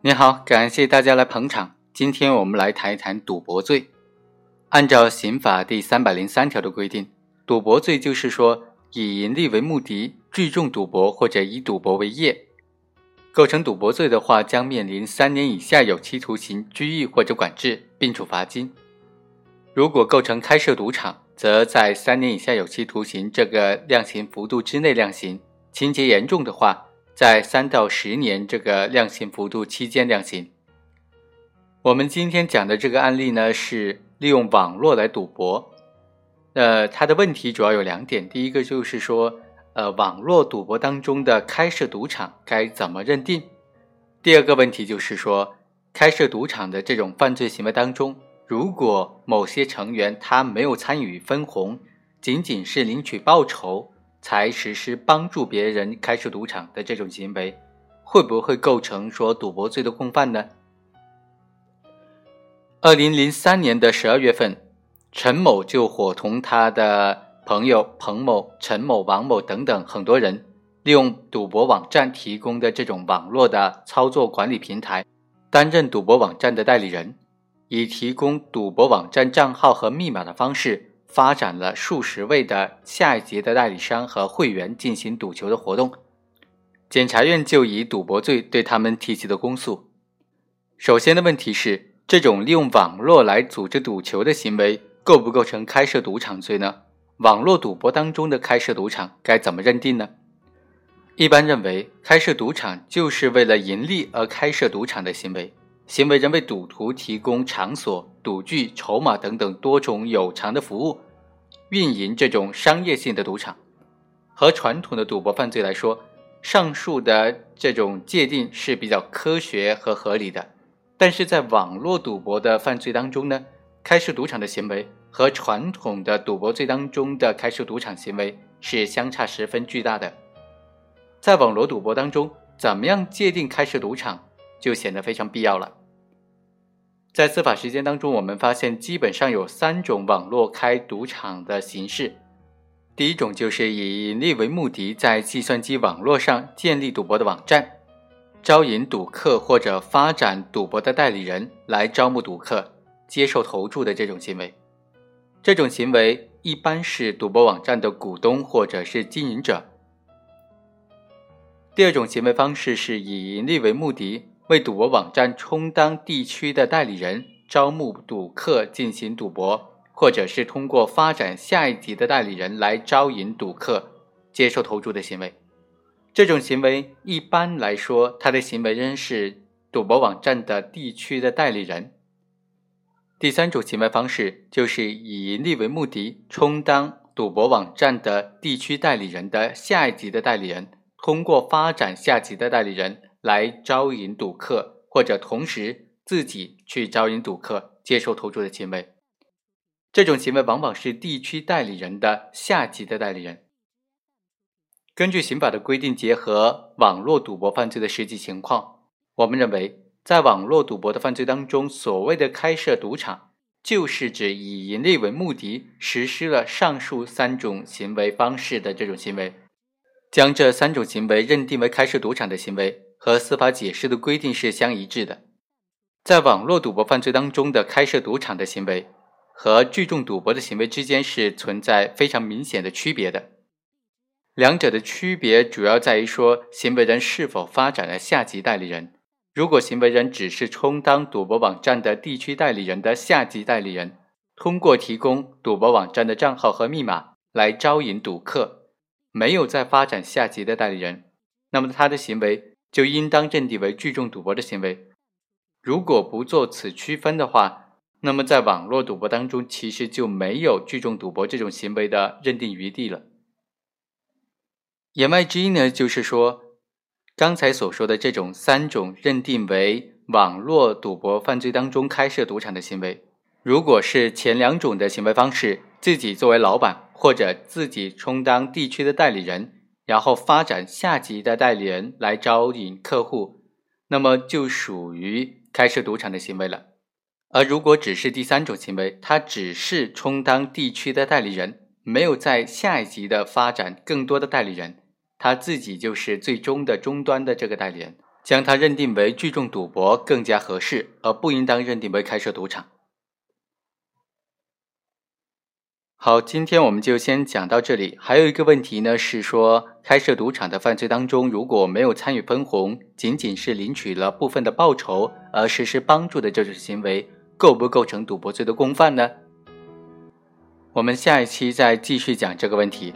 你好，感谢大家来捧场。今天我们来谈一谈赌博罪。按照刑法第三百零三条的规定，赌博罪就是说以盈利为目的，聚众赌博或者以赌博为业，构成赌博罪的话，将面临三年以下有期徒刑、拘役或者管制，并处罚金。如果构成开设赌场，则在三年以下有期徒刑这个量刑幅度之内量刑，情节严重的话。在三到十年这个量刑幅度期间量刑。我们今天讲的这个案例呢，是利用网络来赌博。呃，它的问题主要有两点，第一个就是说，呃，网络赌博当中的开设赌场该怎么认定？第二个问题就是说，开设赌场的这种犯罪行为当中，如果某些成员他没有参与分红，仅仅是领取报酬。才实施帮助别人开设赌场的这种行为，会不会构成说赌博罪的共犯呢？二零零三年的十二月份，陈某就伙同他的朋友彭某、陈某、王某等等很多人，利用赌博网站提供的这种网络的操作管理平台，担任赌博网站的代理人，以提供赌博网站账号和密码的方式。发展了数十位的下一级的代理商和会员进行赌球的活动，检察院就以赌博罪对他们提起的公诉。首先的问题是，这种利用网络来组织赌球的行为构不构成开设赌场罪呢？网络赌博当中的开设赌场该怎么认定呢？一般认为，开设赌场就是为了盈利而开设赌场的行为。行为人为赌徒提供场所、赌具、筹码等等多种有偿的服务，运营这种商业性的赌场。和传统的赌博犯罪来说，上述的这种界定是比较科学和合理的。但是在网络赌博的犯罪当中呢，开设赌场的行为和传统的赌博罪当中的开设赌场行为是相差十分巨大的。在网络赌博当中，怎么样界定开设赌场，就显得非常必要了。在司法实践当中，我们发现基本上有三种网络开赌场的形式。第一种就是以盈利为目的，在计算机网络上建立赌博的网站，招引赌客或者发展赌博的代理人来招募赌客、接受投注的这种行为。这种行为一般是赌博网站的股东或者是经营者。第二种行为方式是以盈利为目的。为赌博网站充当地区的代理人，招募赌客进行赌博，或者是通过发展下一级的代理人来招引赌客接受投注的行为。这种行为一般来说，他的行为人是赌博网站的地区的代理人。第三种行为方式就是以盈利为目的，充当赌博网站的地区代理人的下一级的代理人，通过发展下级的代理人。来招引赌客，或者同时自己去招引赌客接受投注的行为，这种行为往往是地区代理人的下级的代理人。根据刑法的规定，结合网络赌博犯罪的实际情况，我们认为，在网络赌博的犯罪当中，所谓的开设赌场，就是指以盈利为目的，实施了上述三种行为方式的这种行为，将这三种行为认定为开设赌场的行为。和司法解释的规定是相一致的，在网络赌博犯罪当中的开设赌场的行为和聚众赌博的行为之间是存在非常明显的区别的。两者的区别主要在于说，行为人是否发展了下级代理人。如果行为人只是充当赌博网站的地区代理人的下级代理人，通过提供赌博网站的账号和密码来招引赌客，没有再发展下级的代理人，那么他的行为。就应当认定为聚众赌博的行为。如果不做此区分的话，那么在网络赌博当中，其实就没有聚众赌博这种行为的认定余地了。言外之意呢，就是说，刚才所说的这种三种认定为网络赌博犯罪当中开设赌场的行为，如果是前两种的行为方式，自己作为老板或者自己充当地区的代理人。然后发展下级的代理人来招引客户，那么就属于开设赌场的行为了。而如果只是第三种行为，他只是充当地区的代理人，没有在下一级的发展更多的代理人，他自己就是最终的终端的这个代理人，将他认定为聚众赌博更加合适，而不应当认定为开设赌场。好，今天我们就先讲到这里。还有一个问题呢，是说开设赌场的犯罪当中，如果没有参与分红，仅仅是领取了部分的报酬而实施帮助的这种行为，构不构成赌博罪的共犯呢？我们下一期再继续讲这个问题。